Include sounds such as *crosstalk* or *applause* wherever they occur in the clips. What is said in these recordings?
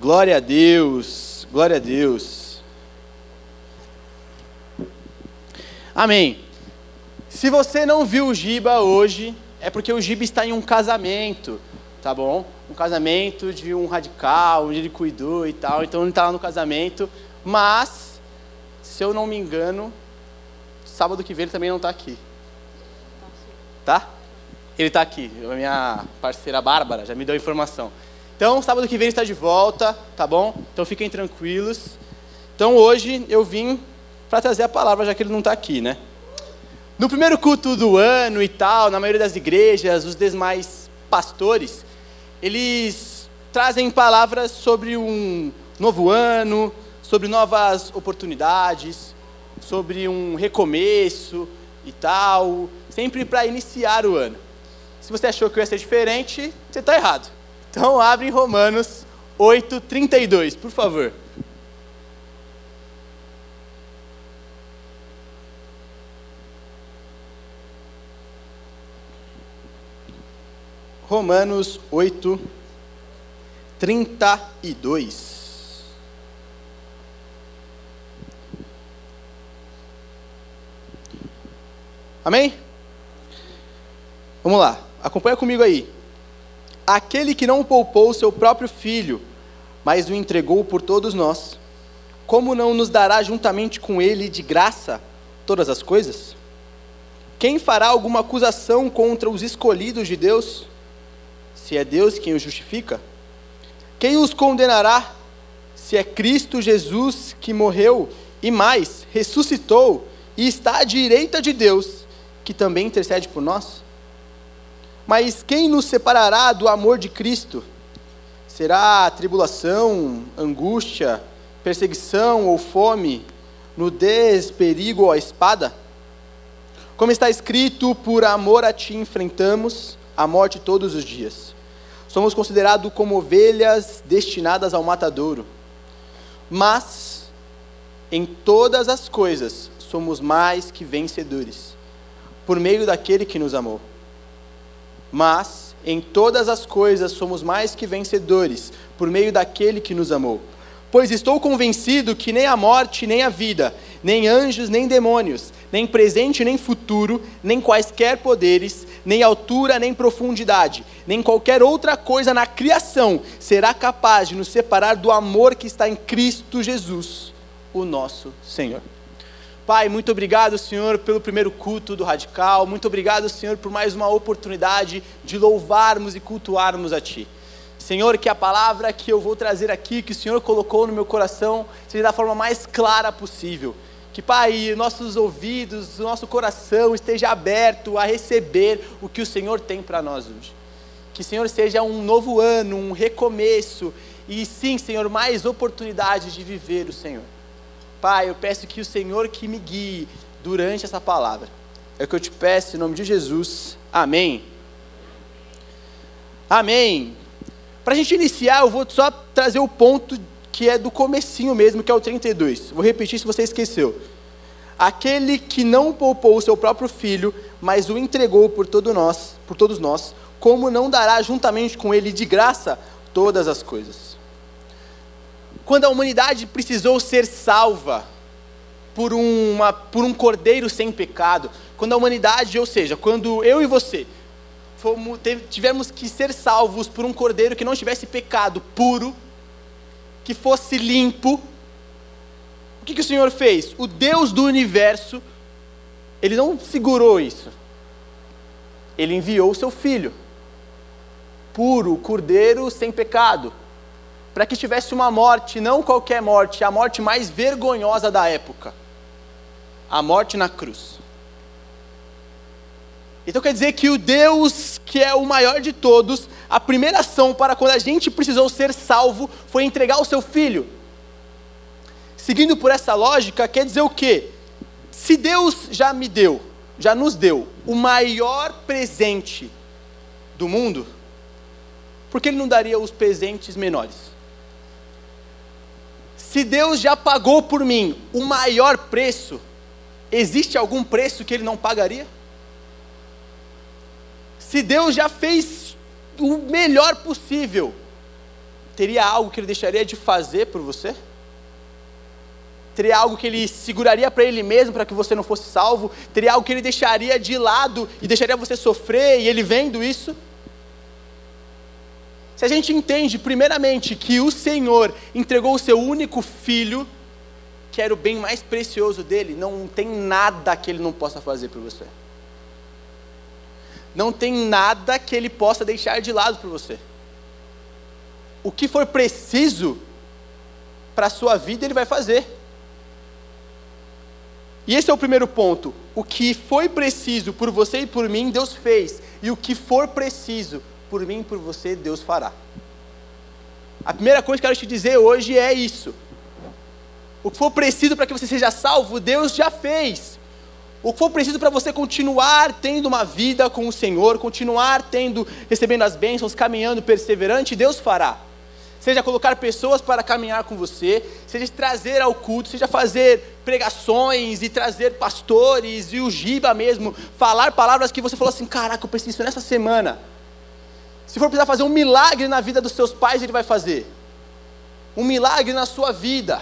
Glória a Deus, glória a Deus. Amém. Se você não viu o Giba hoje, é porque o Giba está em um casamento, tá bom? Um casamento de um radical, onde ele cuidou e tal, então ele está lá no casamento. Mas, se eu não me engano, sábado que vem ele também não está aqui. Tá? Ele está aqui. A minha parceira Bárbara já me deu a informação. Então, sábado que vem está de volta, tá bom? Então fiquem tranquilos. Então hoje eu vim para trazer a palavra, já que ele não está aqui, né? No primeiro culto do ano e tal, na maioria das igrejas, os demais pastores, eles trazem palavras sobre um novo ano, sobre novas oportunidades, sobre um recomeço e tal, sempre para iniciar o ano. Se você achou que ia ser diferente, você está errado. Então abre em Romanos 8, 32, por favor. Romanos 8, 32. Amém? Vamos lá, acompanha comigo aí. Aquele que não poupou seu próprio filho, mas o entregou por todos nós, como não nos dará juntamente com ele de graça todas as coisas? Quem fará alguma acusação contra os escolhidos de Deus? Se é Deus quem os justifica? Quem os condenará? Se é Cristo Jesus que morreu e mais, ressuscitou e está à direita de Deus, que também intercede por nós? Mas quem nos separará do amor de Cristo? Será tribulação, angústia, perseguição ou fome, nudez, perigo ou a espada? Como está escrito, por amor a ti enfrentamos a morte todos os dias. Somos considerados como ovelhas destinadas ao matadouro. Mas, em todas as coisas, somos mais que vencedores, por meio daquele que nos amou. Mas em todas as coisas somos mais que vencedores, por meio daquele que nos amou. Pois estou convencido que nem a morte, nem a vida, nem anjos, nem demônios, nem presente, nem futuro, nem quaisquer poderes, nem altura, nem profundidade, nem qualquer outra coisa na criação será capaz de nos separar do amor que está em Cristo Jesus, o nosso Senhor. Pai, muito obrigado, Senhor, pelo primeiro culto do Radical. Muito obrigado, Senhor, por mais uma oportunidade de louvarmos e cultuarmos a Ti. Senhor, que a palavra que eu vou trazer aqui, que o Senhor colocou no meu coração, seja da forma mais clara possível. Que, Pai, nossos ouvidos, nosso coração esteja aberto a receber o que o Senhor tem para nós hoje. Que, Senhor, seja um novo ano, um recomeço e, sim, Senhor, mais oportunidade de viver o Senhor. Pai, eu peço que o Senhor que me guie durante essa palavra. É o que eu te peço em nome de Jesus. Amém. Amém. Para a gente iniciar, eu vou só trazer o ponto que é do comecinho mesmo, que é o 32. Vou repetir se você esqueceu. Aquele que não poupou o seu próprio filho, mas o entregou por, todo nós, por todos nós, como não dará juntamente com ele de graça todas as coisas? Quando a humanidade precisou ser salva por, uma, por um cordeiro sem pecado, quando a humanidade, ou seja, quando eu e você fomos, tivemos que ser salvos por um cordeiro que não tivesse pecado puro, que fosse limpo, o que, que o Senhor fez? O Deus do universo, ele não segurou isso. Ele enviou o seu filho, puro, cordeiro sem pecado para que tivesse uma morte, não qualquer morte, a morte mais vergonhosa da época a morte na cruz. Então quer dizer que o Deus que é o maior de todos, a primeira ação para quando a gente precisou ser salvo foi entregar o seu filho. Seguindo por essa lógica, quer dizer o quê? Se Deus já me deu, já nos deu o maior presente do mundo, por que Ele não daria os presentes menores? Se Deus já pagou por mim o maior preço, existe algum preço que Ele não pagaria? Se Deus já fez o melhor possível, teria algo que ele deixaria de fazer por você? Teria algo que ele seguraria para ele mesmo para que você não fosse salvo? Teria algo que ele deixaria de lado e deixaria você sofrer e ele vendo isso? Se a gente entende, primeiramente, que o Senhor entregou o seu único filho, que era o bem mais precioso dele, não tem nada que ele não possa fazer por você. Não tem nada que ele possa deixar de lado por você. O que for preciso para a sua vida, ele vai fazer. E esse é o primeiro ponto. O que foi preciso por você e por mim, Deus fez. E o que for preciso por mim e por você, Deus fará. A primeira coisa que eu quero te dizer hoje é isso. O que for preciso para que você seja salvo, Deus já fez. O que for preciso para você continuar tendo uma vida com o Senhor, continuar tendo, recebendo as bênçãos, caminhando perseverante, Deus fará. Seja colocar pessoas para caminhar com você, seja trazer ao culto, seja fazer pregações e trazer pastores e o Giba mesmo, falar palavras que você falou assim: caraca, eu preciso nessa semana. Se for precisar fazer um milagre na vida dos seus pais, ele vai fazer. Um milagre na sua vida.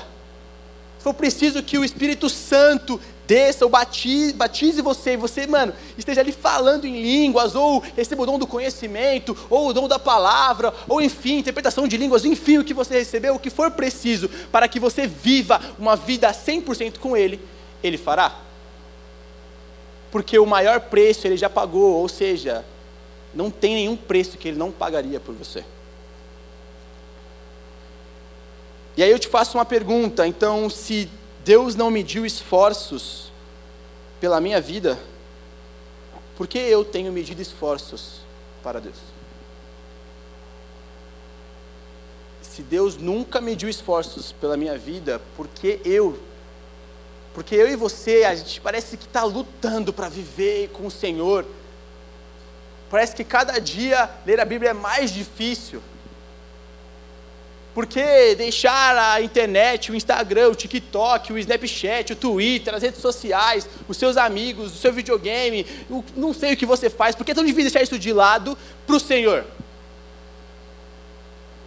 Se for preciso que o Espírito Santo desça ou batize, batize você, e você, mano, esteja ali falando em línguas, ou receba o dom do conhecimento, ou o dom da palavra, ou enfim, interpretação de línguas, enfim, o que você recebeu, o que for preciso para que você viva uma vida 100% com Ele, Ele fará. Porque o maior preço Ele já pagou, ou seja, não tem nenhum preço que ele não pagaria por você. E aí eu te faço uma pergunta, então, se Deus não mediu esforços pela minha vida, por que eu tenho medido esforços para Deus? Se Deus nunca mediu esforços pela minha vida, por que eu? Porque eu e você, a gente parece que está lutando para viver com o Senhor, Parece que cada dia ler a Bíblia é mais difícil. Porque deixar a internet, o Instagram, o TikTok, o Snapchat, o Twitter, as redes sociais, os seus amigos, o seu videogame, o, não sei o que você faz, por que é tão difícil deixar isso de lado para o Senhor?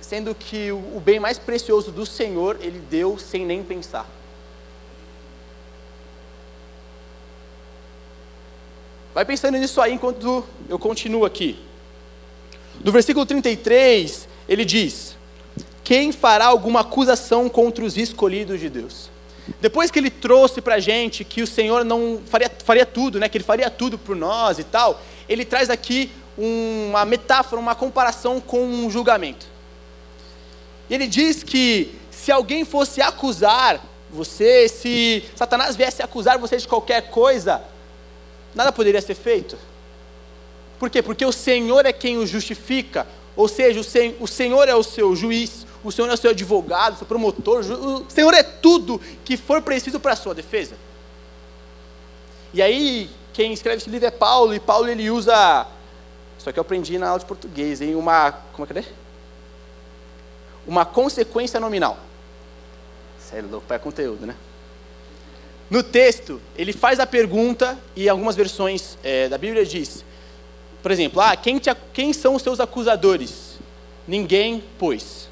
Sendo que o, o bem mais precioso do Senhor, Ele deu sem nem pensar. Vai pensando nisso aí enquanto eu continuo aqui. No versículo 33, ele diz: Quem fará alguma acusação contra os escolhidos de Deus? Depois que ele trouxe para a gente que o Senhor não faria, faria tudo, né, que ele faria tudo por nós e tal, ele traz aqui uma metáfora, uma comparação com um julgamento. Ele diz que se alguém fosse acusar você, se Satanás viesse acusar você de qualquer coisa, nada poderia ser feito. Por quê? Porque o Senhor é quem o justifica, ou seja, o, Senhor é o seu juiz, o Senhor é o seu advogado, o seu promotor, o Senhor é tudo que for preciso para a sua defesa. E aí, quem escreve esse livro é Paulo, e Paulo ele usa, isso aqui eu aprendi na aula de português, em uma, como é que é? Uma consequência nominal. Sério, louco, para conteúdo, né? No texto, ele faz a pergunta, e algumas versões é, da Bíblia diz, por exemplo, ah, quem, te, quem são os seus acusadores? Ninguém, pois.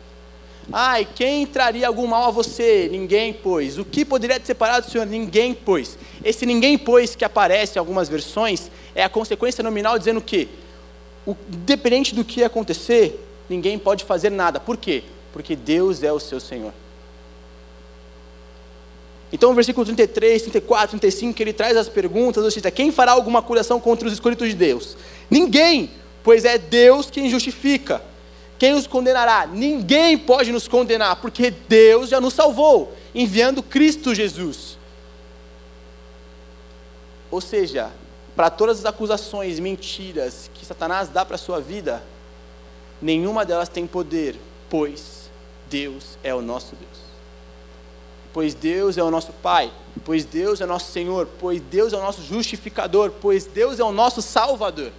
E quem traria algum mal a você? Ninguém, pois. O que poderia te separar do Senhor? Ninguém, pois. Esse ninguém, pois, que aparece em algumas versões, é a consequência nominal dizendo que, o, independente do que acontecer, ninguém pode fazer nada. Por quê? Porque Deus é o seu Senhor. Então, no versículo 33, 34, 35, ele traz as perguntas, ou seja, quem fará alguma curação contra os escolhidos de Deus? Ninguém, pois é Deus quem justifica. Quem os condenará? Ninguém pode nos condenar, porque Deus já nos salvou, enviando Cristo Jesus. Ou seja, para todas as acusações, mentiras que Satanás dá para a sua vida, nenhuma delas tem poder, pois Deus é o nosso Deus pois Deus é o nosso Pai, pois Deus é nosso Senhor, pois Deus é o nosso justificador, pois Deus é o nosso Salvador.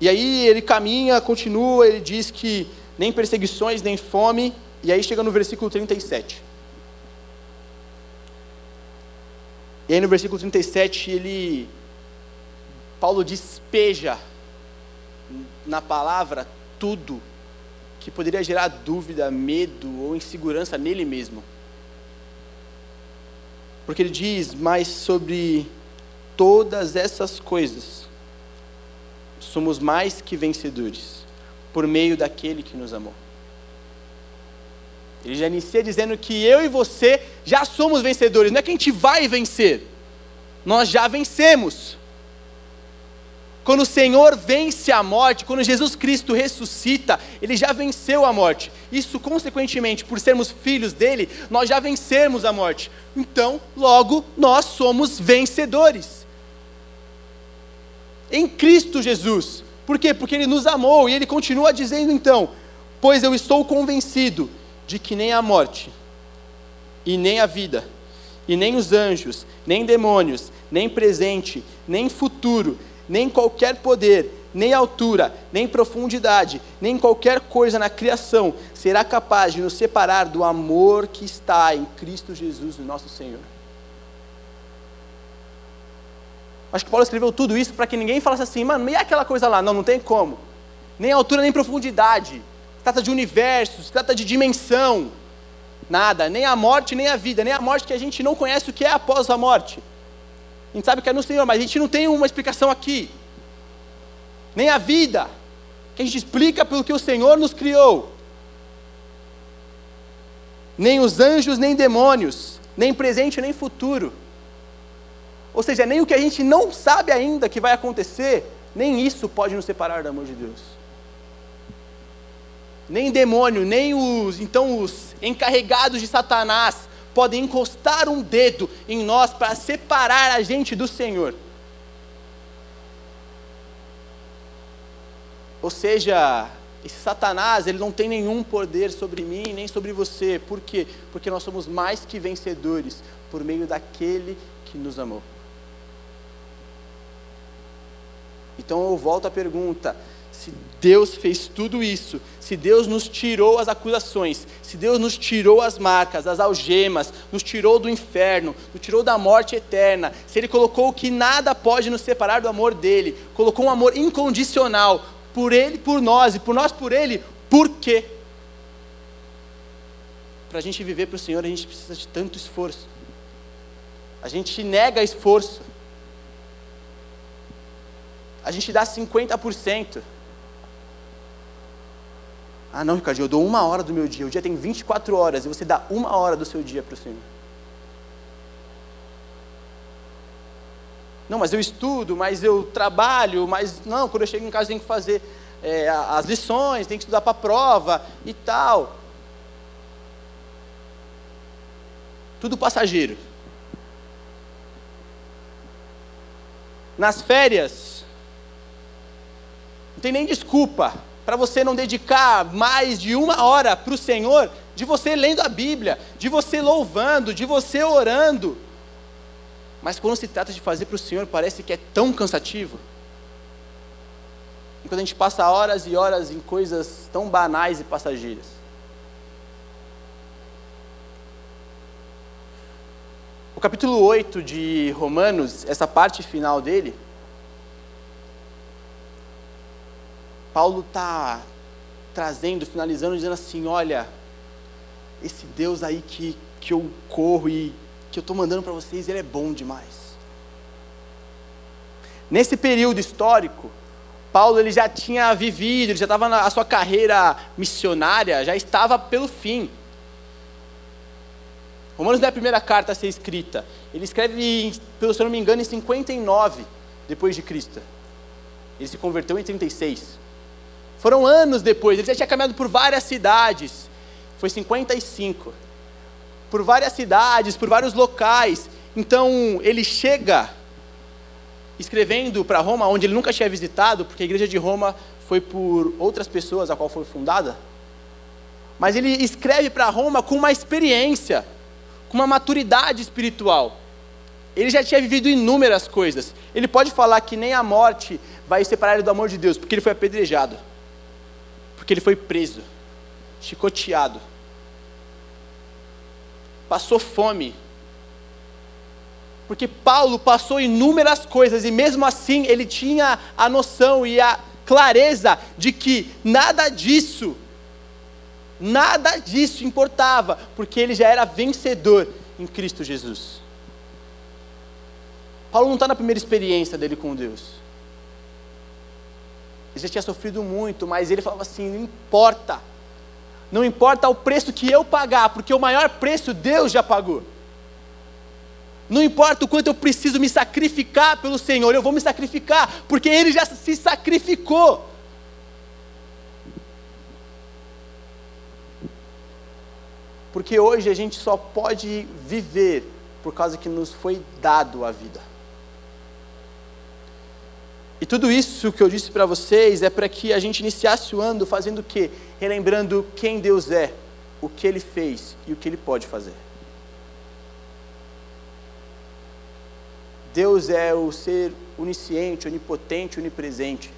E aí ele caminha, continua, ele diz que nem perseguições, nem fome, e aí chega no versículo 37. E aí no versículo 37 ele Paulo despeja na palavra tudo que poderia gerar dúvida, medo ou insegurança nele mesmo. Porque ele diz mais sobre todas essas coisas. Somos mais que vencedores por meio daquele que nos amou. Ele já inicia dizendo que eu e você já somos vencedores, não é que a gente vai vencer, nós já vencemos. Quando o Senhor vence a morte, quando Jesus Cristo ressuscita, ele já venceu a morte. Isso, consequentemente, por sermos filhos dele, nós já vencemos a morte. Então, logo, nós somos vencedores. Em Cristo Jesus. Por quê? Porque ele nos amou e ele continua dizendo então: Pois eu estou convencido de que nem a morte, e nem a vida, e nem os anjos, nem demônios, nem presente, nem futuro, nem qualquer poder, nem altura, nem profundidade, nem qualquer coisa na criação será capaz de nos separar do amor que está em Cristo Jesus, nosso Senhor. Acho que Paulo escreveu tudo isso para que ninguém falasse assim, mano, e aquela coisa lá? Não, não tem como. Nem altura, nem profundidade. Trata de universo, se trata de dimensão. Nada, nem a morte, nem a vida, nem a morte que a gente não conhece o que é após a morte. A gente sabe que é no Senhor, mas a gente não tem uma explicação aqui. Nem a vida, que a gente explica pelo que o Senhor nos criou. Nem os anjos, nem demônios, nem presente, nem futuro. Ou seja, nem o que a gente não sabe ainda que vai acontecer, nem isso pode nos separar do amor de Deus. Nem demônio, nem os então os encarregados de Satanás podem encostar um dedo em nós para separar a gente do Senhor. Ou seja, esse Satanás, ele não tem nenhum poder sobre mim, nem sobre você. Por quê? Porque nós somos mais que vencedores por meio daquele que nos amou. Então eu volto à pergunta: se Deus fez tudo isso, se Deus nos tirou as acusações, se Deus nos tirou as marcas, as algemas, nos tirou do inferno, nos tirou da morte eterna, se Ele colocou que nada pode nos separar do amor dele, colocou um amor incondicional por Ele, por nós e por nós por Ele, por quê? Para a gente viver para o Senhor, a gente precisa de tanto esforço. A gente nega esforço. A gente dá 50%. Ah, não, Ricardo, eu dou uma hora do meu dia. O dia tem 24 horas e você dá uma hora do seu dia para o Senhor. Não, mas eu estudo, mas eu trabalho, mas não, quando eu chego em casa tenho que fazer é, as lições, tenho que estudar para a prova e tal. Tudo passageiro. Nas férias, não tem nem desculpa para você não dedicar mais de uma hora para o Senhor, de você lendo a Bíblia, de você louvando, de você orando. Mas quando se trata de fazer para o Senhor, parece que é tão cansativo. Enquanto a gente passa horas e horas em coisas tão banais e passageiras. O capítulo 8 de Romanos, essa parte final dele, Paulo está trazendo, finalizando, dizendo assim: olha, esse Deus aí que, que eu corro e que eu estou mandando para vocês, ele é bom demais. Nesse período histórico, Paulo ele já tinha vivido, ele já estava na sua carreira missionária, já estava pelo fim. Romanos não é a primeira carta a ser escrita. Ele escreve, se eu não me engano, em 59 depois de Cristo. Ele se converteu em 36. Foram anos depois, ele já tinha caminhado por várias cidades. Foi 55. Por várias cidades, por vários locais. Então, ele chega escrevendo para Roma, onde ele nunca tinha visitado, porque a igreja de Roma foi por outras pessoas a qual foi fundada. Mas ele escreve para Roma com uma experiência, com uma maturidade espiritual. Ele já tinha vivido inúmeras coisas. Ele pode falar que nem a morte vai separar ele do amor de Deus, porque ele foi apedrejado porque ele foi preso, chicoteado, passou fome. Porque Paulo passou inúmeras coisas e mesmo assim ele tinha a noção e a clareza de que nada disso, nada disso importava, porque ele já era vencedor em Cristo Jesus. Paulo não está na primeira experiência dele com Deus. Ele já tinha sofrido muito, mas ele falava assim: não importa, não importa o preço que eu pagar, porque o maior preço Deus já pagou. Não importa o quanto eu preciso me sacrificar pelo Senhor, eu vou me sacrificar, porque Ele já se sacrificou. Porque hoje a gente só pode viver por causa que nos foi dado a vida. E tudo isso que eu disse para vocês é para que a gente iniciasse o ano fazendo o quê? Relembrando quem Deus é, o que Ele fez e o que Ele pode fazer. Deus é o ser onisciente, onipotente, onipresente.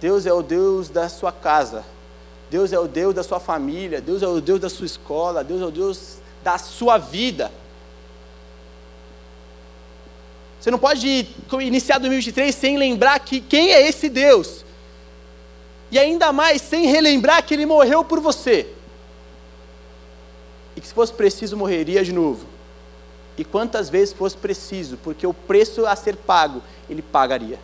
Deus é o Deus da sua casa. Deus é o Deus da sua família. Deus é o Deus da sua escola. Deus é o Deus da sua vida. Você não pode iniciar 2023 sem lembrar que quem é esse Deus. E ainda mais sem relembrar que ele morreu por você. E que se fosse preciso morreria de novo. E quantas vezes fosse preciso, porque o preço a ser pago, ele pagaria.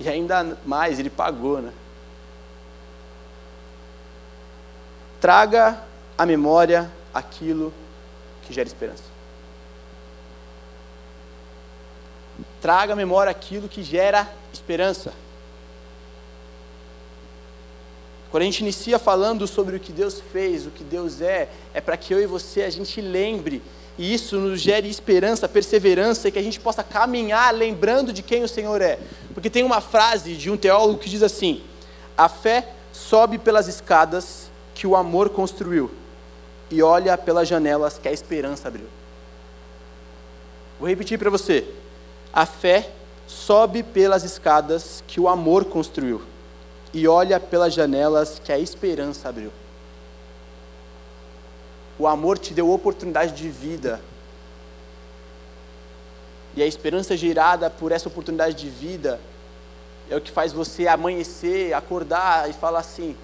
E ainda mais, ele pagou, né? Traga à memória aquilo que gera esperança. Traga à memória aquilo que gera esperança. Quando a gente inicia falando sobre o que Deus fez, o que Deus é, é para que eu e você a gente lembre e isso nos gere esperança, perseverança e que a gente possa caminhar lembrando de quem o Senhor é. Porque tem uma frase de um teólogo que diz assim: A fé sobe pelas escadas que o amor construiu e olha pelas janelas que a esperança abriu. Vou repetir para você. A fé sobe pelas escadas que o amor construiu e olha pelas janelas que a esperança abriu. O amor te deu oportunidade de vida. E a esperança gerada por essa oportunidade de vida é o que faz você amanhecer, acordar e falar assim: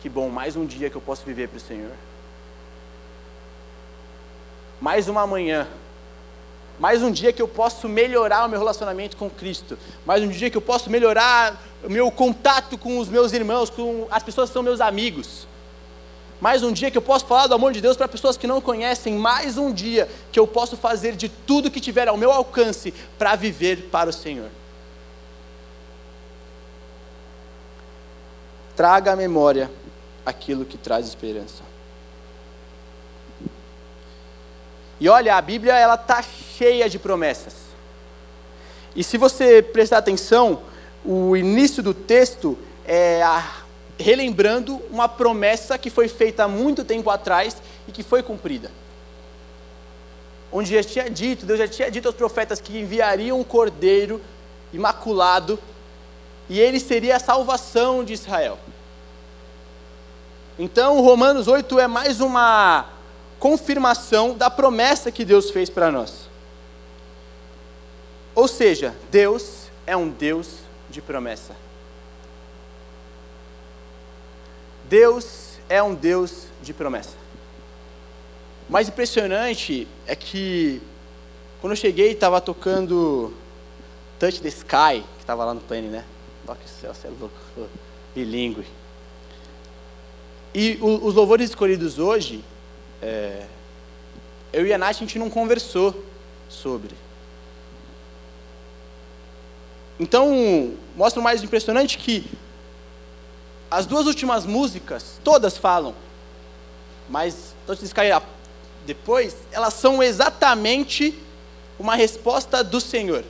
que bom, mais um dia que eu posso viver para o Senhor. Mais uma manhã mais um dia que eu posso melhorar o meu relacionamento com Cristo, mais um dia que eu posso melhorar o meu contato com os meus irmãos, com as pessoas que são meus amigos. Mais um dia que eu posso falar do amor de Deus para pessoas que não conhecem, mais um dia que eu posso fazer de tudo que tiver ao meu alcance para viver para o Senhor. Traga à memória aquilo que traz esperança. E olha, a Bíblia ela tá cheia de promessas. E se você prestar atenção, o início do texto é a, relembrando uma promessa que foi feita há muito tempo atrás e que foi cumprida. Onde já tinha dito, Deus já tinha dito aos profetas que enviariam um cordeiro imaculado e ele seria a salvação de Israel. Então, Romanos 8 é mais uma confirmação da promessa que Deus fez para nós. Ou seja, Deus é um Deus de promessa. Deus é um Deus de promessa. O mais impressionante é que quando eu cheguei estava tocando Touch the Sky, que estava lá no plane, né? Toque o céu, você é louco, bilíngue. E os louvores escolhidos hoje é, eu e a Nath, a gente não conversou sobre. Então, mostra o mais impressionante que as duas últimas músicas, todas falam, mas Touch Sky depois, elas são exatamente uma resposta do Senhor.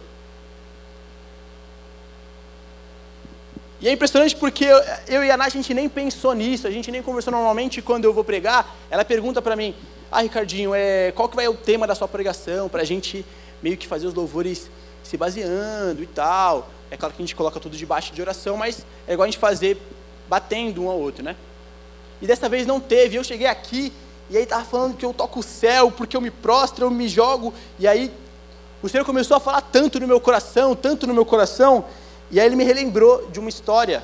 E é impressionante porque eu, eu, e a Nath, a gente nem pensou nisso, a gente nem conversou normalmente quando eu vou pregar. Ela pergunta para mim, ah, Ricardinho, é, qual que vai o tema da sua pregação? Para a gente meio que fazer os louvores se baseando e tal. É claro que a gente coloca tudo debaixo de oração, mas é igual a gente fazer batendo um ao outro, né? E dessa vez não teve. Eu cheguei aqui e aí estava falando que eu toco o céu, porque eu me prostro, eu me jogo. E aí o Senhor começou a falar tanto no meu coração, tanto no meu coração, e aí ele me relembrou de uma história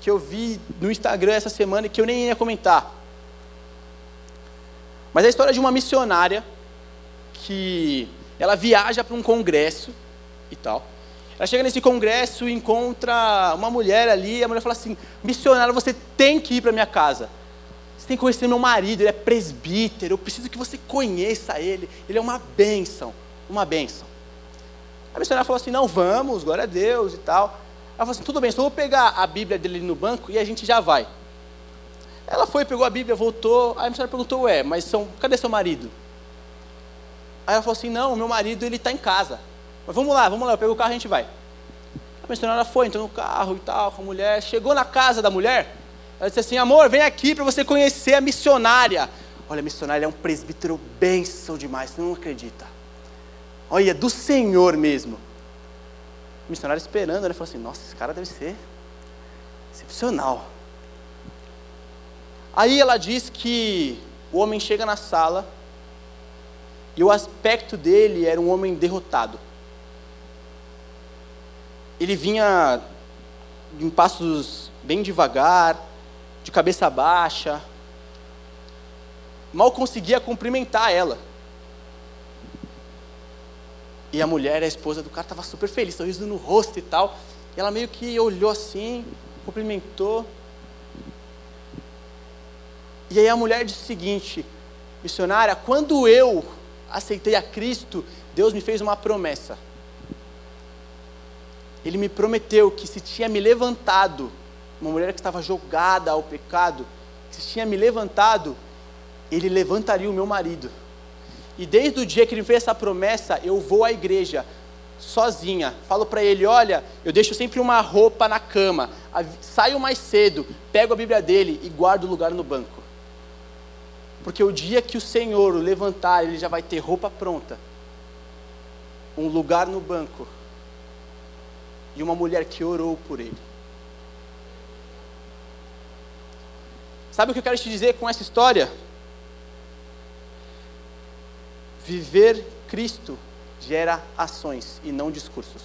que eu vi no Instagram essa semana e que eu nem ia comentar. Mas é a história de uma missionária que ela viaja para um congresso e tal. Ela chega nesse congresso e encontra uma mulher ali, e a mulher fala assim: missionária, você tem que ir para minha casa. Você tem que conhecer meu marido, ele é presbítero, eu preciso que você conheça ele, ele é uma bênção, uma bênção. A missionária falou assim: não, vamos, glória a Deus e tal. Ela falou assim: tudo bem, só vou pegar a Bíblia dele no banco e a gente já vai. Ela foi, pegou a Bíblia, voltou. Aí a missionária perguntou: ué, mas são, cadê seu marido? Aí ela falou assim: não, meu marido ele está em casa. Mas vamos lá, vamos lá, eu pego o carro e a gente vai. A missionária foi, entrou no carro e tal, com a mulher. Chegou na casa da mulher, ela disse assim: amor, vem aqui para você conhecer a missionária. Olha, a missionária é um presbítero bênção demais, você não acredita. Olha, do Senhor mesmo. O missionário esperando, ele falou assim: nossa, esse cara deve ser excepcional. Aí ela diz que o homem chega na sala e o aspecto dele era um homem derrotado ele vinha em passos bem devagar, de cabeça baixa. Mal conseguia cumprimentar ela. E a mulher, a esposa do cara, estava super feliz, sorriso no rosto e tal. E ela meio que olhou assim, cumprimentou. E aí a mulher disse o seguinte: missionária, quando eu aceitei a Cristo, Deus me fez uma promessa ele me prometeu que se tinha me levantado, uma mulher que estava jogada ao pecado, que se tinha me levantado, ele levantaria o meu marido. E desde o dia que ele fez essa promessa, eu vou à igreja sozinha. Falo para ele: olha, eu deixo sempre uma roupa na cama, saio mais cedo, pego a Bíblia dele e guardo o lugar no banco. Porque o dia que o Senhor o levantar, ele já vai ter roupa pronta, um lugar no banco e uma mulher que orou por ele. Sabe o que eu quero te dizer com essa história? Viver Cristo gera ações e não discursos.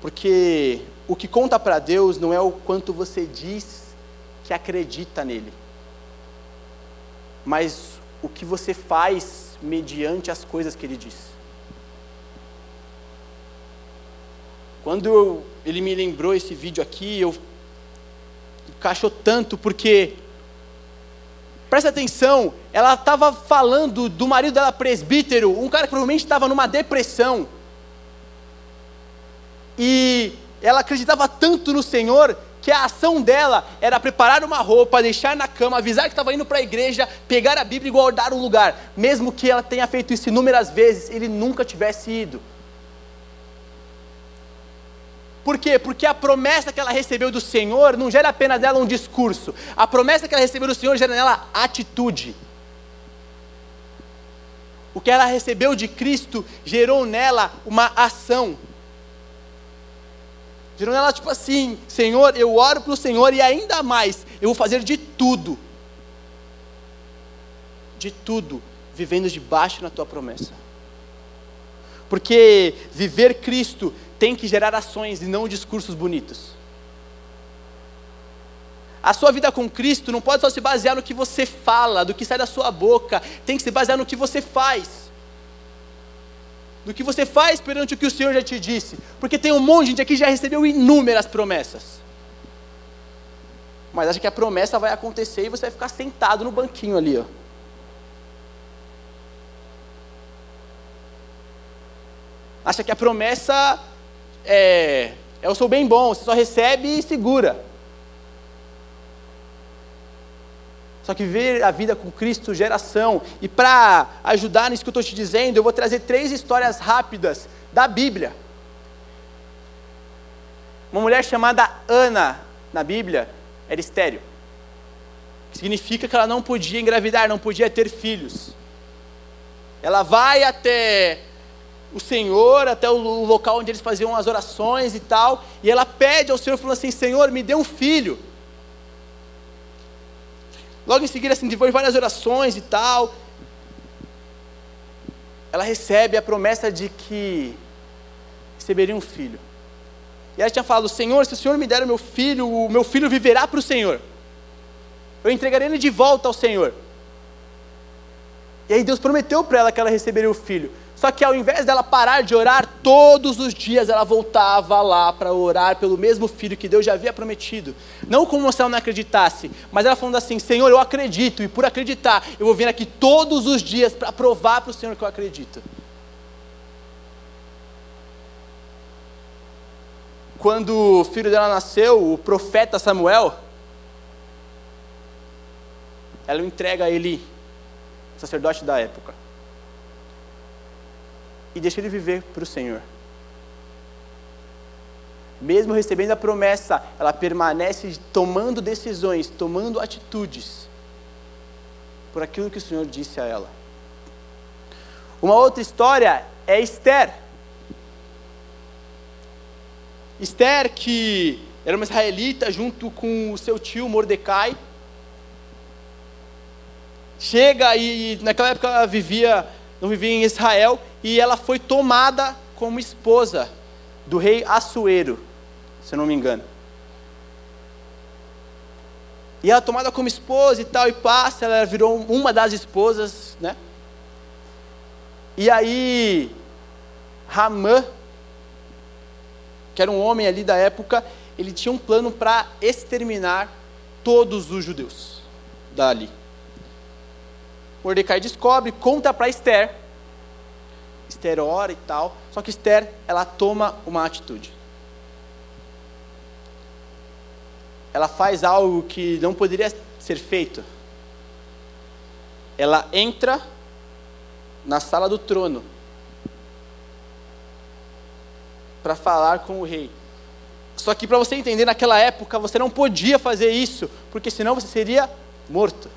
Porque o que conta para Deus não é o quanto você diz que acredita nele, mas o que você faz mediante as coisas que ele diz. Quando eu, ele me lembrou esse vídeo aqui, eu encaixou tanto porque presta atenção, ela estava falando do marido dela presbítero, um cara que provavelmente estava numa depressão. E ela acreditava tanto no Senhor que a ação dela era preparar uma roupa, deixar na cama, avisar que estava indo para a igreja, pegar a Bíblia e guardar um lugar. Mesmo que ela tenha feito isso inúmeras vezes, ele nunca tivesse ido. Por quê? Porque a promessa que ela recebeu do Senhor não gera apenas nela um discurso. A promessa que ela recebeu do Senhor gera nela atitude. O que ela recebeu de Cristo gerou nela uma ação. Gerou nela tipo assim: Senhor, eu oro para o Senhor e ainda mais, eu vou fazer de tudo. De tudo, vivendo debaixo na tua promessa. Porque viver Cristo tem que gerar ações e não discursos bonitos. A sua vida com Cristo não pode só se basear no que você fala, do que sai da sua boca, tem que se basear no que você faz. No que você faz perante o que o Senhor já te disse. Porque tem um monte de gente aqui que já recebeu inúmeras promessas. Mas acha que a promessa vai acontecer e você vai ficar sentado no banquinho ali, ó. Acha que a promessa é, eu sou bem bom, você só recebe e segura. Só que ver a vida com Cristo geração. E para ajudar nisso que eu estou te dizendo, eu vou trazer três histórias rápidas da Bíblia. Uma mulher chamada Ana, na Bíblia, era estéreo. Significa que ela não podia engravidar, não podia ter filhos. Ela vai até o Senhor até o local onde eles faziam as orações e tal, e ela pede ao Senhor, falando assim: Senhor, me dê um filho. Logo em seguida, assim, depois de várias orações e tal, ela recebe a promessa de que receberia um filho. E ela tinha falado: Senhor, se o Senhor me der o meu filho, o meu filho viverá para o Senhor. Eu entregarei ele de volta ao Senhor. E aí Deus prometeu para ela que ela receberia o filho. Só que ao invés dela parar de orar, todos os dias ela voltava lá para orar pelo mesmo filho que Deus já havia prometido. Não como se ela não acreditasse, mas ela falando assim: Senhor, eu acredito, e por acreditar, eu vou vir aqui todos os dias para provar para o Senhor que eu acredito. Quando o filho dela nasceu, o profeta Samuel, ela o entrega a ele, sacerdote da época e deixa ele viver para o Senhor. Mesmo recebendo a promessa, ela permanece tomando decisões, tomando atitudes por aquilo que o Senhor disse a ela. Uma outra história é Esther. Esther, que era uma israelita junto com o seu tio Mordecai, chega e naquela época ela vivia não vivia em Israel, e ela foi tomada como esposa do rei Assuero, se eu não me engano. E ela tomada como esposa e tal, e passa, ela virou uma das esposas, né? E aí, Ramã, que era um homem ali da época, ele tinha um plano para exterminar todos os judeus dali. Mordecai descobre, conta para Esther. Esther ora e tal. Só que Esther, ela toma uma atitude. Ela faz algo que não poderia ser feito. Ela entra na sala do trono para falar com o rei. Só que para você entender, naquela época você não podia fazer isso, porque senão você seria morto.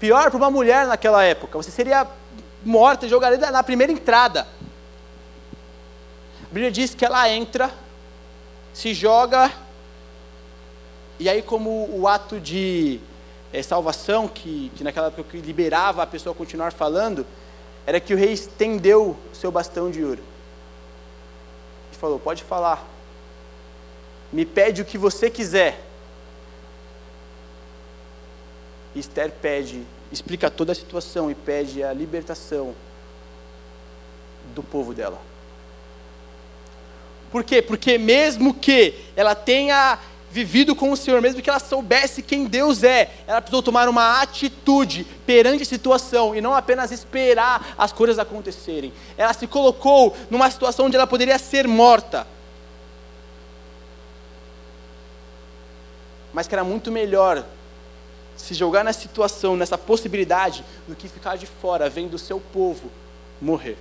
Pior para uma mulher naquela época, você seria morta, jogaria na primeira entrada. A Bíblia diz que ela entra, se joga, e aí, como o ato de é, salvação, que, que naquela época que liberava a pessoa a continuar falando, era que o rei estendeu o seu bastão de ouro. E falou: Pode falar, me pede o que você quiser Esther pede, explica toda a situação e pede a libertação do povo dela. Por quê? Porque mesmo que ela tenha vivido com o Senhor, mesmo que ela soubesse quem Deus é, ela precisou tomar uma atitude perante a situação e não apenas esperar as coisas acontecerem. Ela se colocou numa situação onde ela poderia ser morta. Mas que era muito melhor se jogar nessa situação, nessa possibilidade, do que ficar de fora, vendo o seu povo morrer.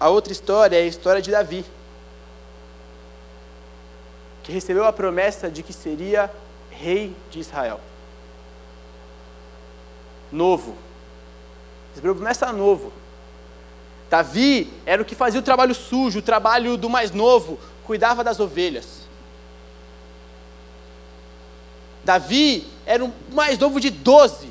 A outra história é a história de Davi, que recebeu a promessa de que seria rei de Israel. Novo. Recebeu a promessa novo. Davi era o que fazia o trabalho sujo, o trabalho do mais novo, cuidava das ovelhas. Davi era o mais novo de doze.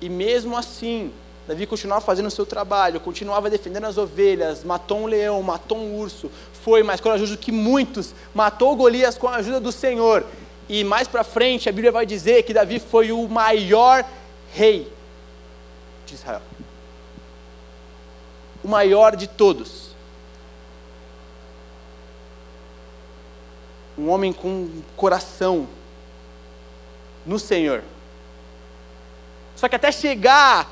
E mesmo assim, Davi continuava fazendo o seu trabalho, continuava defendendo as ovelhas, matou um leão, matou um urso, foi mais corajoso que muitos, matou Golias com a ajuda do Senhor. E mais para frente a Bíblia vai dizer que Davi foi o maior rei de Israel. O maior de todos. Um homem com coração no Senhor. Só que até chegar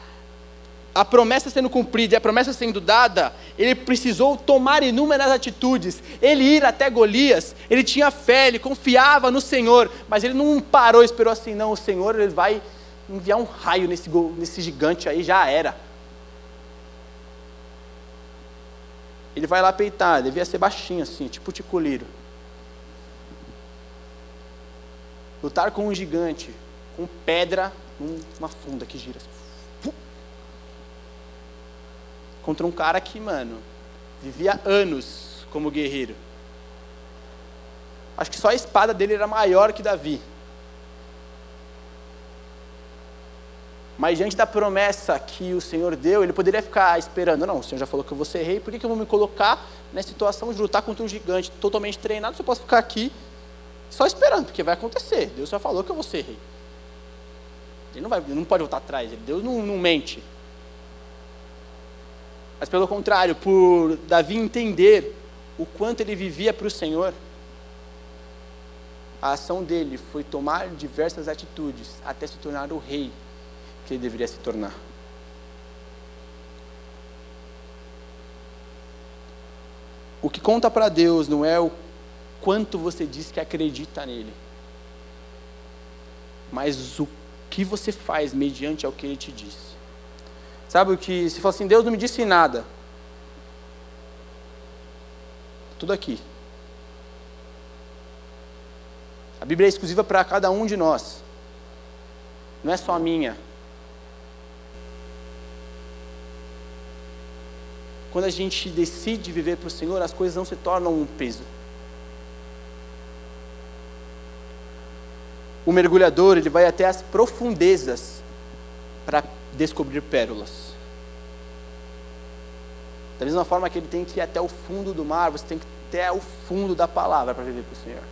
a promessa sendo cumprida e a promessa sendo dada, ele precisou tomar inúmeras atitudes. Ele ir até Golias, ele tinha fé, ele confiava no Senhor, mas ele não parou esperou assim, não, o Senhor ele vai enviar um raio nesse, nesse gigante aí, já era. Ele vai lá peitar, devia ser baixinho assim, tipo ticuliro. Lutar com um gigante, com pedra, numa funda que gira. Assim. Contra um cara que, mano, vivia anos como guerreiro. Acho que só a espada dele era maior que Davi. Mas diante da promessa que o Senhor deu, ele poderia ficar esperando. Não, o Senhor já falou que eu vou ser rei, por que, que eu vou me colocar nessa situação de lutar contra um gigante totalmente treinado? Se eu posso ficar aqui só esperando, porque vai acontecer. Deus já falou que eu vou ser rei. Ele não, vai, ele não pode voltar atrás, Deus não, não mente. Mas pelo contrário, por Davi entender o quanto ele vivia para o Senhor, a ação dele foi tomar diversas atitudes até se tornar o rei que ele deveria se tornar. O que conta para Deus não é o quanto você diz que acredita nele, mas o que você faz mediante ao que ele te diz. Sabe o que, se fala assim, Deus não me disse nada, tudo aqui. A Bíblia é exclusiva para cada um de nós, não é só a minha. Quando a gente decide viver para o Senhor, as coisas não se tornam um peso. O mergulhador, ele vai até as profundezas para descobrir pérolas. Da mesma forma que ele tem que ir até o fundo do mar, você tem que ir até o fundo da palavra para viver para o Senhor.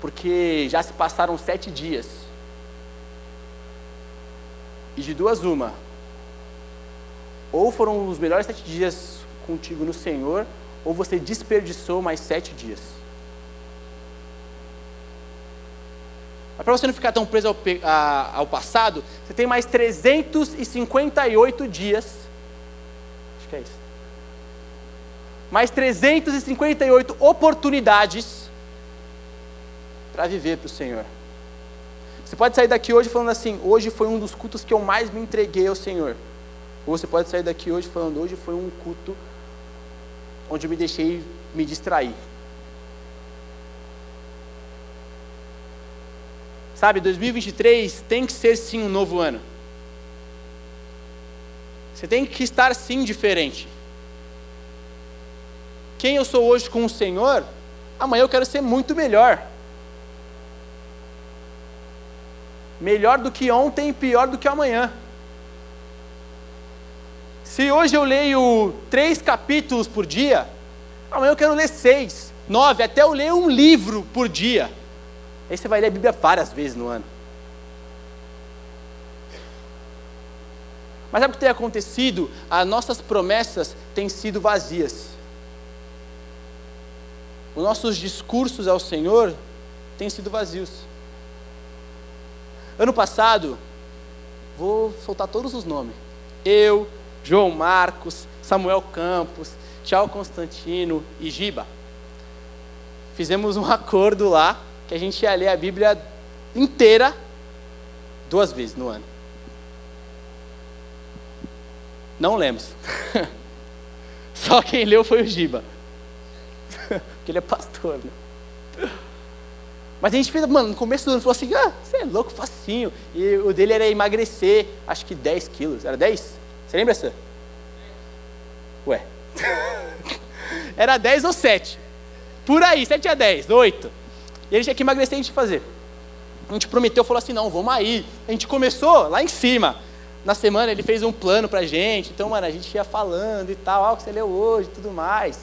Porque já se passaram sete dias. E de duas uma. Ou foram os melhores sete dias contigo no Senhor, ou você desperdiçou mais sete dias. Para você não ficar tão preso ao, a, ao, passado, você tem mais 358 dias. Acho que é isso. Mais 358 oportunidades para viver para o Senhor. Você pode sair daqui hoje falando assim: hoje foi um dos cultos que eu mais me entreguei ao Senhor. Ou você pode sair daqui hoje falando: hoje foi um culto onde eu me deixei me distrair. Sabe, 2023 tem que ser sim um novo ano. Você tem que estar sim diferente. Quem eu sou hoje com o Senhor, amanhã eu quero ser muito melhor. Melhor do que ontem e pior do que amanhã. Se hoje eu leio três capítulos por dia, amanhã eu quero ler seis, nove, até eu ler um livro por dia. Aí você vai ler a Bíblia várias vezes no ano. Mas sabe o que tem acontecido? As nossas promessas têm sido vazias. Os nossos discursos ao Senhor têm sido vazios. Ano passado, vou soltar todos os nomes. Eu, João Marcos, Samuel Campos, Tchau Constantino e Giba. Fizemos um *laughs* acordo lá que a gente ia ler a Bíblia inteira duas vezes no ano. Não lemos. *laughs* Só quem leu foi o Giba. *laughs* Porque ele é pastor, né? Mas a gente fez, mano, no começo do ano, falou assim: ah, você é louco, facinho. E o dele era emagrecer, acho que 10 quilos. Era 10? Você lembra, Sam? Ué. *laughs* Era 10 ou 7. Por aí, 7 a 10, 8. E ele tinha que emagrecer e a gente fazer. A gente prometeu, falou assim, não, vamos aí. A gente começou lá em cima. Na semana ele fez um plano pra gente. Então, mano, a gente ia falando e tal. O que você leu hoje tudo mais.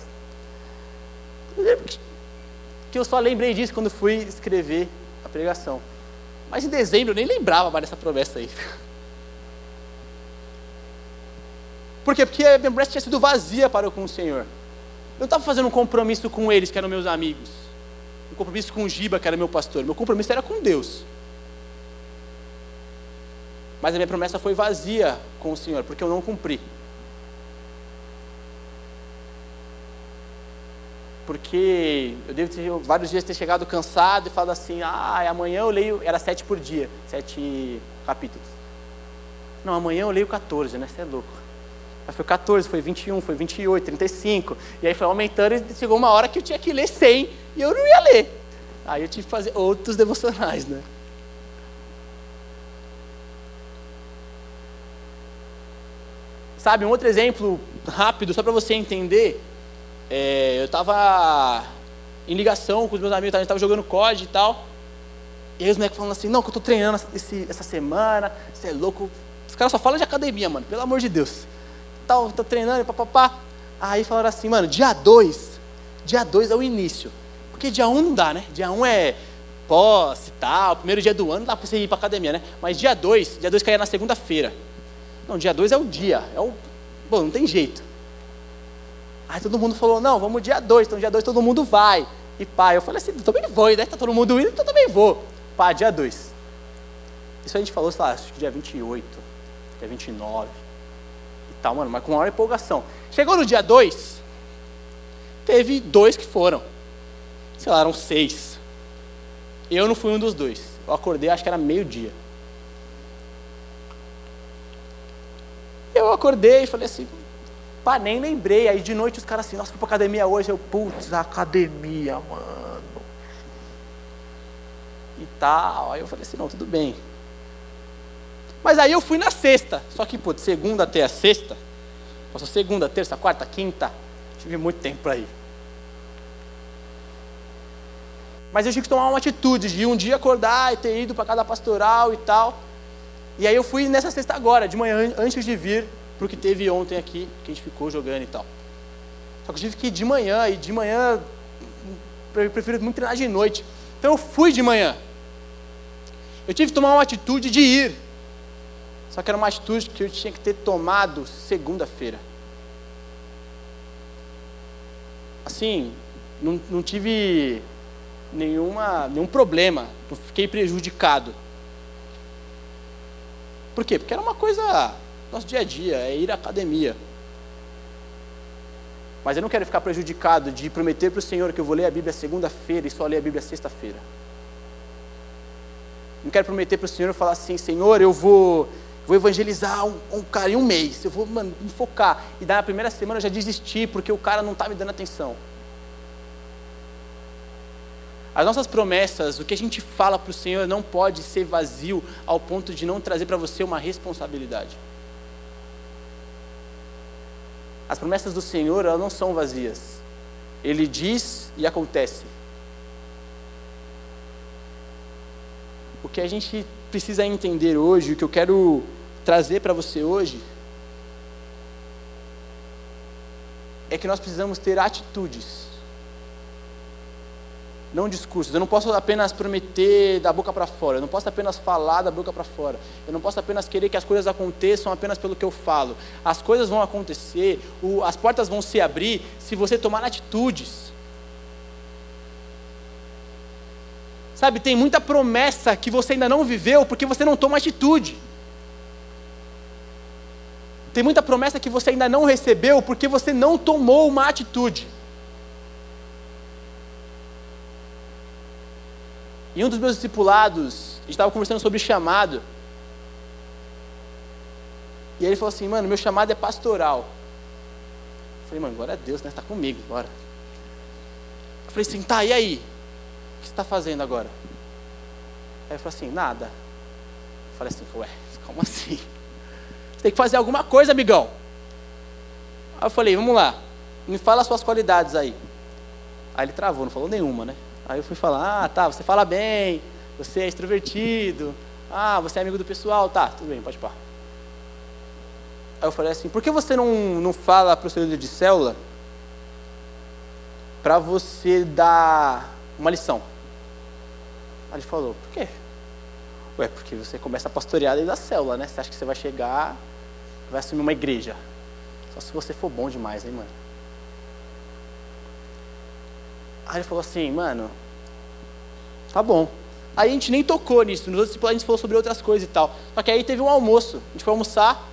Que eu só lembrei disso quando fui escrever a pregação. Mas em dezembro eu nem lembrava mais dessa promessa aí. *laughs* Por quê? Porque a promessa tinha sido vazia para com o Senhor. Eu estava fazendo um compromisso com eles, que eram meus amigos. Um compromisso com o Giba, que era meu pastor. Meu compromisso era com Deus. Mas a minha promessa foi vazia com o Senhor, porque eu não cumpri. Porque eu devo ter vários dias ter chegado cansado e falado assim, ah, amanhã eu leio, era sete por dia, sete capítulos. Não, amanhã eu leio 14, né? Você é louco. Aí foi 14, foi 21, foi 28, 35. E aí foi aumentando e chegou uma hora que eu tinha que ler 100 e eu não ia ler. Aí eu tive que fazer outros devocionais, né? Sabe, um outro exemplo rápido, só para você entender. É, eu estava em ligação com os meus amigos, a gente estava jogando COD e tal. E aí os moleques falando assim, não, que eu tô treinando esse, essa semana, você é louco. Os caras só falam de academia, mano, pelo amor de Deus. Tal, tô treinando, papapá. Aí falaram assim, mano, dia 2, dia 2 é o início. Porque dia 1 um não dá, né? Dia 1 um é pós e tal, primeiro dia do ano dá pra você ir pra academia, né? Mas dia 2, dia 2 caía na segunda-feira. Não, dia 2 é o dia, é o... Bom, não tem jeito. Aí todo mundo falou, não, vamos dia 2, então dia 2 todo mundo vai. E pá, eu falei assim, também vou, né? Tá todo mundo indo, então eu também vou. Pá, dia 2. Isso a gente falou, sei lá, acho que dia 28, dia 29 e tal, mano, mas com maior empolgação. Chegou no dia 2, teve dois que foram. Sei lá, eram seis. Eu não fui um dos dois. Eu acordei, acho que era meio-dia. Eu acordei e falei assim, Pá, nem lembrei. Aí de noite os caras assim, nossa, fui pra academia hoje. Eu, putz, academia, mano. E tal. Aí eu falei assim, não, tudo bem. Mas aí eu fui na sexta. Só que, putz, segunda até a sexta. Passou segunda, terça, quarta, quinta. Tive muito tempo para ir. Mas eu tinha que tomar uma atitude de um dia acordar e ter ido para cada pastoral e tal. E aí eu fui nessa sexta agora, de manhã, antes de vir para o que teve ontem aqui, que a gente ficou jogando e tal. Só que eu tive que ir de manhã, e de manhã eu prefiro muito treinar de noite. Então eu fui de manhã. Eu tive que tomar uma atitude de ir. Só que era uma atitude que eu tinha que ter tomado segunda-feira. Assim, não, não tive nenhuma, nenhum problema, não fiquei prejudicado. Por quê? Porque era uma coisa nosso dia a dia, é ir à academia. Mas eu não quero ficar prejudicado de prometer para o Senhor que eu vou ler a Bíblia segunda-feira e só ler a Bíblia sexta-feira. Não quero prometer para o Senhor falar assim, Senhor, eu vou, vou evangelizar um, um, cara em um mês, eu vou mano, me focar. E na primeira semana eu já desisti porque o cara não está me dando atenção. As nossas promessas, o que a gente fala para o Senhor não pode ser vazio ao ponto de não trazer para você uma responsabilidade. As promessas do Senhor, elas não são vazias. Ele diz e acontece. O que a gente precisa entender hoje, o que eu quero trazer para você hoje, é que nós precisamos ter atitudes não discursos. Eu não posso apenas prometer da boca para fora, eu não posso apenas falar da boca para fora, eu não posso apenas querer que as coisas aconteçam apenas pelo que eu falo. As coisas vão acontecer, as portas vão se abrir se você tomar atitudes. Sabe, tem muita promessa que você ainda não viveu porque você não toma atitude. Tem muita promessa que você ainda não recebeu porque você não tomou uma atitude. E um dos meus discipulados, a gente estava conversando sobre chamado. E ele falou assim, mano, meu chamado é pastoral. Eu falei, mano, glória a Deus, né? Está comigo, bora. Eu falei assim, tá, e aí? Que você está fazendo agora? Aí ele falou assim, nada. Eu falei assim, ué, como assim? Você tem que fazer alguma coisa, amigão. Aí eu falei, vamos lá, me fala as suas qualidades aí. Aí ele travou, não falou nenhuma, né? Aí eu fui falar, ah, tá, você fala bem, você é extrovertido, ah, você é amigo do pessoal, tá, tudo bem, pode pá. Aí eu falei assim, por que você não, não fala para o seu líder de célula para você dar uma lição? Aí ele falou, por quê? Ué, porque você começa a pastorear desde a célula, né? Você acha que você vai chegar, vai assumir uma igreja. Só se você for bom demais, hein, mano? Aí ele falou assim, mano, tá bom. Aí a gente nem tocou nisso, nos outros a gente falou sobre outras coisas e tal. Só que aí teve um almoço, a gente foi almoçar.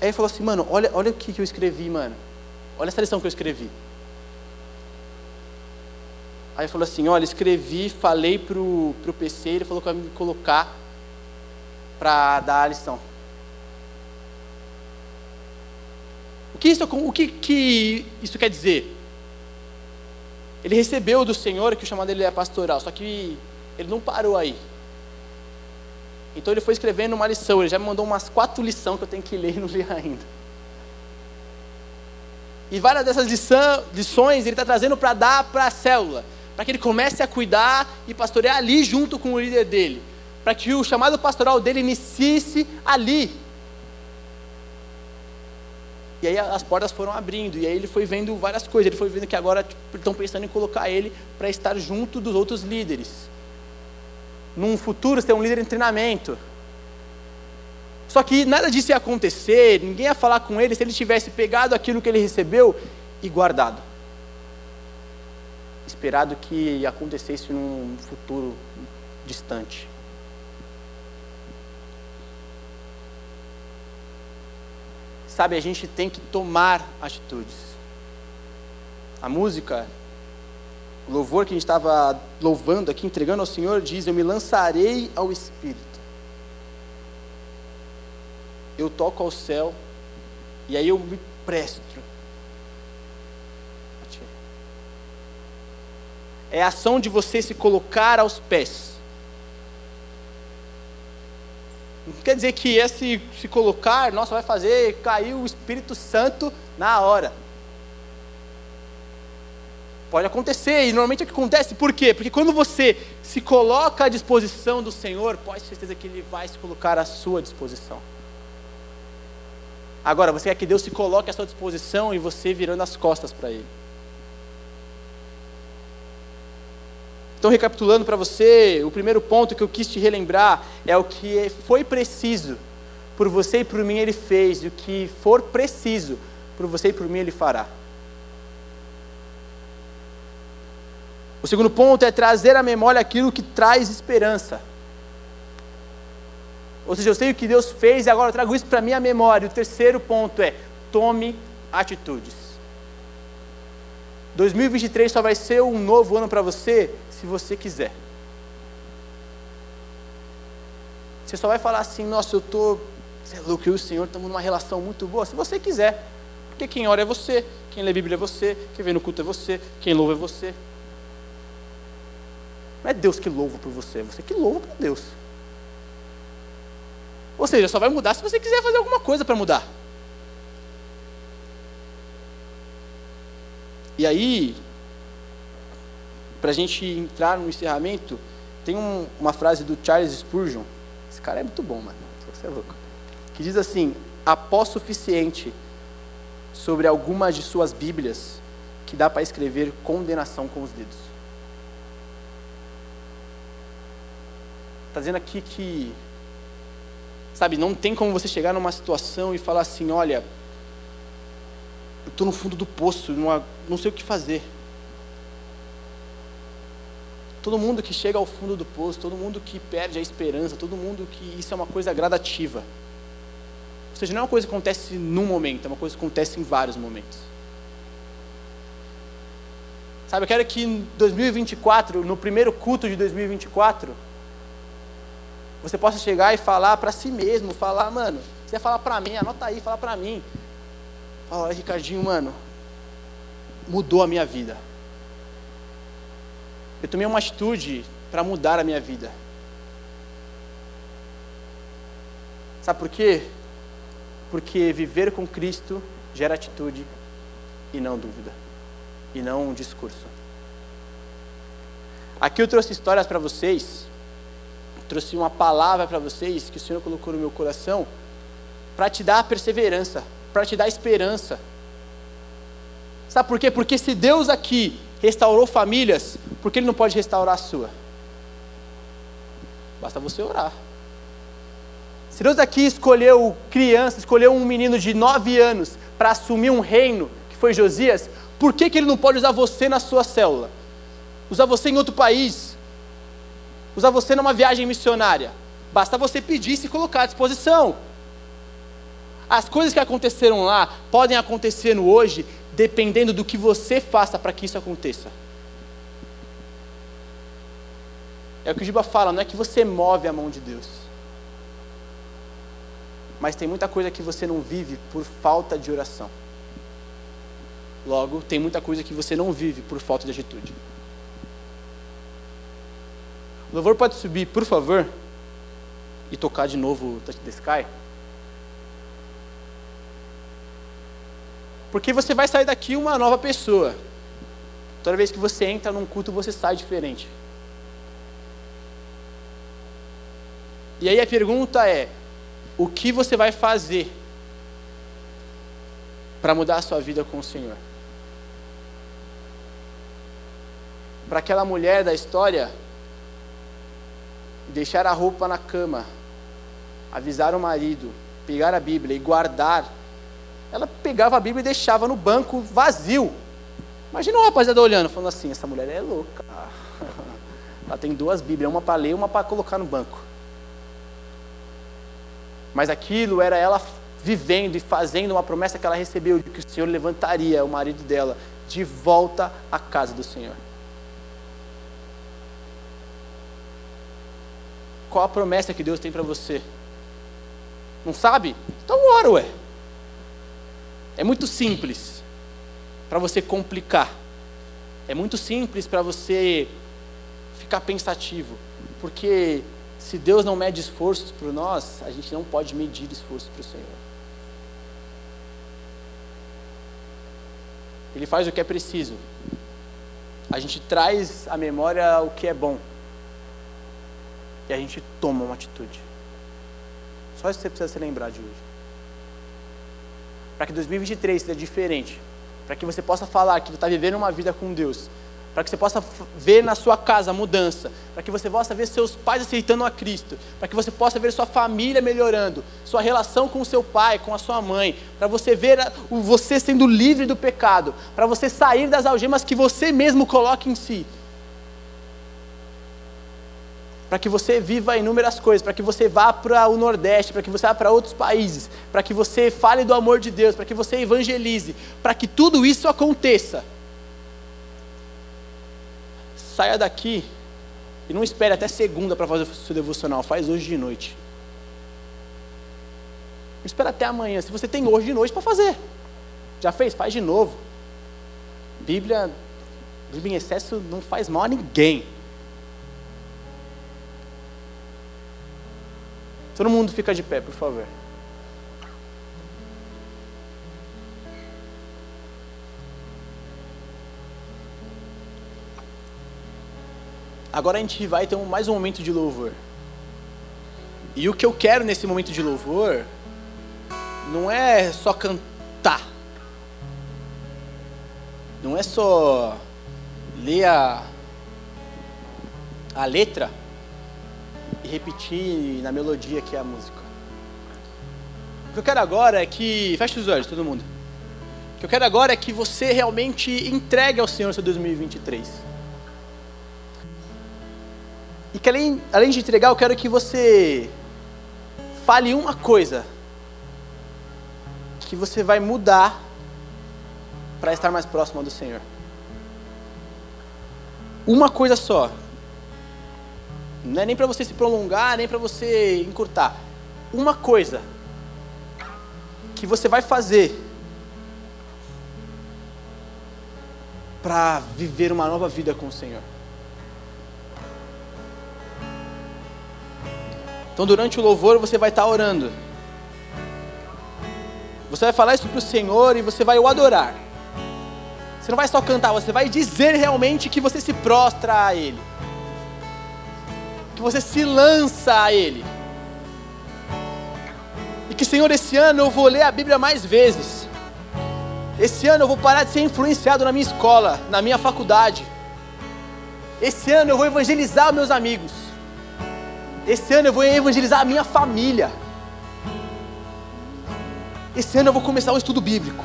Aí ele falou assim, mano, olha, olha o que, que eu escrevi, mano. Olha essa lição que eu escrevi. Aí falou assim, olha, escrevi, falei pro, pro PC, ele falou que vai me colocar para dar a lição. O que isso, o que, que isso quer dizer? Ele recebeu do Senhor que o chamado dele é pastoral, só que ele não parou aí. Então ele foi escrevendo uma lição, ele já me mandou umas quatro lições que eu tenho que ler e não li ainda. E várias dessas lição, lições ele está trazendo para dar para a célula, para que ele comece a cuidar e pastorear ali junto com o líder dele, para que o chamado pastoral dele inicie ali. E aí as portas foram abrindo, e aí ele foi vendo várias coisas, ele foi vendo que agora tipo, estão pensando em colocar ele para estar junto dos outros líderes. Num futuro ser um líder em treinamento. Só que nada disso ia acontecer, ninguém ia falar com ele se ele tivesse pegado aquilo que ele recebeu e guardado. Esperado que acontecesse num futuro distante. Sabe, a gente tem que tomar atitudes. A música, o louvor que a gente estava louvando aqui, entregando ao Senhor, diz: Eu me lançarei ao Espírito eu toco ao céu e aí eu me presto. É a ação de você se colocar aos pés. Não quer dizer que esse se colocar, nossa, vai fazer cair o Espírito Santo na hora. Pode acontecer, e normalmente é o que acontece, por quê? Porque quando você se coloca à disposição do Senhor, pode ter certeza que Ele vai se colocar à sua disposição. Agora, você quer que Deus se coloque à sua disposição e você virando as costas para Ele. Então, recapitulando para você, o primeiro ponto que eu quis te relembrar é o que foi preciso por você e por mim Ele fez, e o que for preciso por você e por mim Ele fará. O segundo ponto é trazer à memória aquilo que traz esperança. Ou seja, eu sei o que Deus fez e agora eu trago isso para a minha memória. O terceiro ponto é: tome atitudes. 2023 só vai ser um novo ano para você se você quiser. Você só vai falar assim: nossa, eu estou. Você é louco, eu e o Senhor estamos numa relação muito boa. Se você quiser. Porque quem ora é você, quem lê a Bíblia é você, quem vem no culto é você, quem louva é você. Não é Deus que louva por você, é você que louva por Deus. Ou seja, só vai mudar se você quiser fazer alguma coisa para mudar. E aí, para a gente entrar no encerramento, tem um, uma frase do Charles Spurgeon. Esse cara é muito bom, mano. Você é louco. Que diz assim: após suficiente sobre algumas de suas Bíblias que dá para escrever condenação com os dedos. Está dizendo aqui que Sabe, não tem como você chegar numa situação e falar assim: olha, eu estou no fundo do poço, não sei o que fazer. Todo mundo que chega ao fundo do poço, todo mundo que perde a esperança, todo mundo que isso é uma coisa gradativa. Ou seja, não é uma coisa que acontece num momento, é uma coisa que acontece em vários momentos. Sabe, eu quero que em 2024, no primeiro culto de 2024, você possa chegar e falar para si mesmo, falar, mano, você falar para mim, anota aí, fala para mim. Fala, Ricardinho, mano, mudou a minha vida. Eu tomei uma atitude para mudar a minha vida. Sabe por quê? Porque viver com Cristo gera atitude e não dúvida, e não um discurso. Aqui eu trouxe histórias para vocês trouxe uma palavra para vocês que o Senhor colocou no meu coração para te dar perseverança, para te dar esperança. Sabe por quê? Porque se Deus aqui restaurou famílias, por que Ele não pode restaurar a sua? Basta você orar. Se Deus aqui escolheu criança, escolheu um menino de nove anos para assumir um reino, que foi Josias, por que, que Ele não pode usar você na sua célula? Usar você em outro país? usar você numa viagem missionária. Basta você pedir e se colocar à disposição. As coisas que aconteceram lá podem acontecer no hoje, dependendo do que você faça para que isso aconteça. É o que o Giba fala, não é que você move a mão de Deus. Mas tem muita coisa que você não vive por falta de oração. Logo, tem muita coisa que você não vive por falta de atitude. O louvor pode subir, por favor, e tocar de novo o Touch the Sky? Porque você vai sair daqui uma nova pessoa. Toda vez que você entra num culto, você sai diferente. E aí a pergunta é: o que você vai fazer para mudar a sua vida com o Senhor? Para aquela mulher da história, deixar a roupa na cama, avisar o marido, pegar a Bíblia e guardar, ela pegava a Bíblia e deixava no banco vazio. Imagina o rapaziada olhando, falando assim: essa mulher é louca. *laughs* Ela tem duas Bíblias, uma para ler e uma para colocar no banco. Mas aquilo era ela vivendo e fazendo uma promessa que ela recebeu de que o Senhor levantaria o marido dela de volta à casa do Senhor. Qual a promessa que Deus tem para você? Não sabe? Então ora, ué. É muito simples para você complicar. É muito simples para você ficar pensativo. Porque se Deus não mede esforços por nós, a gente não pode medir esforços para o Senhor. Ele faz o que é preciso. A gente traz à memória o que é bom. E a gente toma uma atitude. Só isso que você precisa se lembrar de hoje. Para que 2023 seja diferente. Para que você possa falar que está vivendo uma vida com Deus. Para que você possa ver na sua casa a mudança. Para que você possa ver seus pais aceitando a Cristo. Para que você possa ver sua família melhorando. Sua relação com o seu pai, com a sua mãe. Para você ver você sendo livre do pecado. Para você sair das algemas que você mesmo coloca em si para que você viva inúmeras coisas, para que você vá para o Nordeste, para que você vá para outros países, para que você fale do amor de Deus, para que você evangelize, para que tudo isso aconteça. Saia daqui e não espere até segunda para fazer o seu devocional, faz hoje de noite. Não espera até amanhã, se você tem hoje de noite para fazer. Já fez? Faz de novo. Bíblia, Bíblia em excesso não faz mal a ninguém. Todo mundo fica de pé, por favor. Agora a gente vai ter mais um momento de louvor. E o que eu quero nesse momento de louvor não é só cantar. Não é só ler a, a letra e repetir na melodia que é a música. O que eu quero agora é que. Feche os olhos, todo mundo. O que eu quero agora é que você realmente entregue ao Senhor seu 2023. E que além, além de entregar, eu quero que você fale uma coisa que você vai mudar para estar mais próximo do Senhor. Uma coisa só. Não é nem para você se prolongar, nem para você encurtar. Uma coisa que você vai fazer para viver uma nova vida com o Senhor. Então, durante o louvor, você vai estar orando. Você vai falar isso para o Senhor e você vai o adorar. Você não vai só cantar, você vai dizer realmente que você se prostra a Ele que você se lança a Ele. E que, Senhor, esse ano eu vou ler a Bíblia mais vezes. Esse ano eu vou parar de ser influenciado na minha escola, na minha faculdade. Esse ano eu vou evangelizar meus amigos. Esse ano eu vou evangelizar a minha família. Esse ano eu vou começar um estudo bíblico.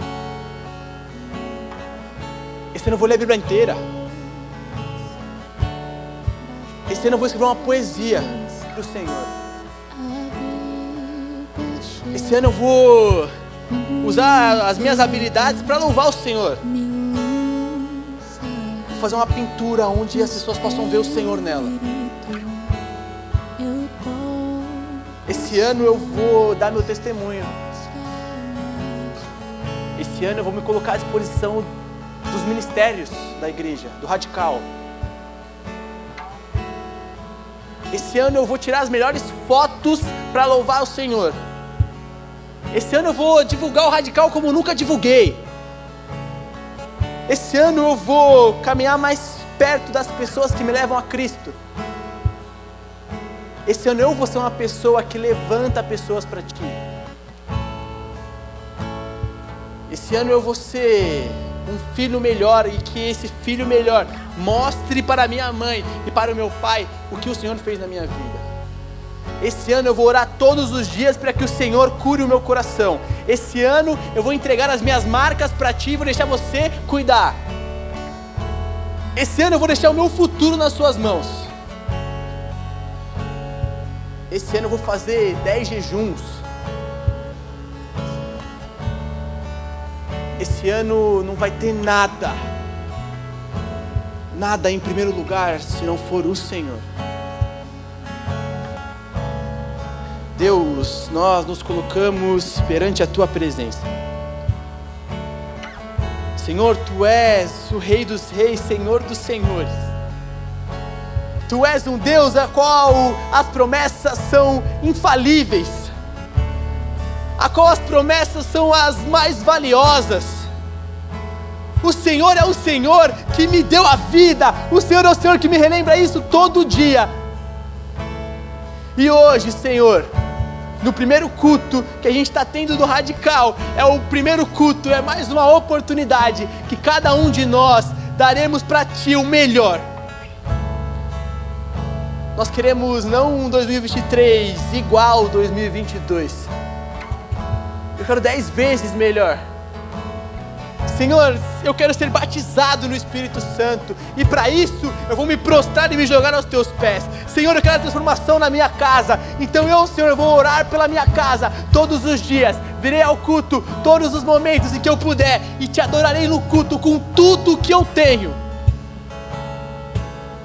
Esse ano eu vou ler a Bíblia inteira. Esse ano eu vou escrever uma poesia para o Senhor. Esse ano eu vou usar as minhas habilidades para louvar o Senhor. Vou fazer uma pintura onde as pessoas possam ver o Senhor nela. Esse ano eu vou dar meu testemunho. Esse ano eu vou me colocar à disposição dos ministérios da igreja, do radical. Esse ano eu vou tirar as melhores fotos para louvar o Senhor. Esse ano eu vou divulgar o radical como nunca divulguei. Esse ano eu vou caminhar mais perto das pessoas que me levam a Cristo. Esse ano eu vou ser uma pessoa que levanta pessoas para ti. Esse ano eu vou ser um filho melhor e que esse filho melhor mostre para minha mãe e para o meu pai o que o Senhor fez na minha vida. Esse ano eu vou orar todos os dias para que o Senhor cure o meu coração. Esse ano eu vou entregar as minhas marcas para ti e vou deixar você cuidar. Esse ano eu vou deixar o meu futuro nas suas mãos. Esse ano eu vou fazer 10 jejuns. Esse ano não vai ter nada. Nada em primeiro lugar se não for o Senhor. Deus, nós nos colocamos perante a tua presença. Senhor, tu és o Rei dos Reis, Senhor dos Senhores. Tu és um Deus a qual as promessas são infalíveis, a qual as promessas são as mais valiosas. O Senhor é o Senhor que me deu a vida, o Senhor é o Senhor que me relembra isso todo dia. E hoje, Senhor, no primeiro culto que a gente está tendo do Radical, é o primeiro culto, é mais uma oportunidade que cada um de nós daremos para Ti o melhor. Nós queremos não um 2023 igual 2022. Eu quero dez vezes melhor. Senhor, eu quero ser batizado no Espírito Santo, e para isso eu vou me prostrar e me jogar aos teus pés. Senhor, eu quero a transformação na minha casa, então eu, Senhor, eu vou orar pela minha casa todos os dias, virei ao culto todos os momentos em que eu puder, e te adorarei no culto com tudo que eu tenho.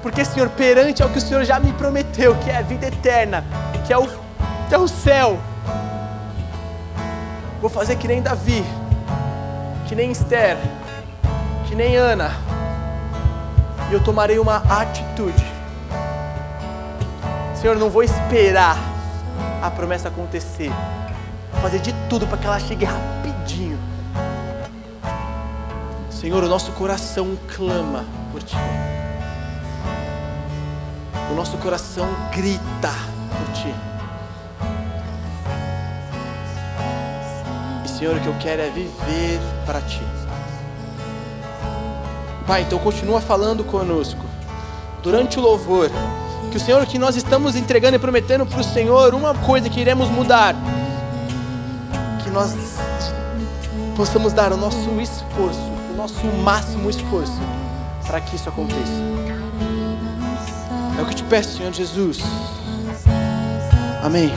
Porque, Senhor, perante ao que o Senhor já me prometeu, que é a vida eterna, que é o, que é o céu, vou fazer que nem Davi que nem Esther, que nem Ana, e eu tomarei uma atitude. Senhor, não vou esperar a promessa acontecer, vou fazer de tudo para que ela chegue rapidinho. Senhor, o nosso coração clama por Ti. O nosso coração grita por Ti. Senhor, o que eu quero é viver para Ti. Pai, então continua falando conosco durante o louvor. Que o Senhor, que nós estamos entregando e prometendo para o Senhor uma coisa que iremos mudar. Que nós possamos dar o nosso esforço, o nosso máximo esforço para que isso aconteça. É o que eu te peço, Senhor Jesus. Amém.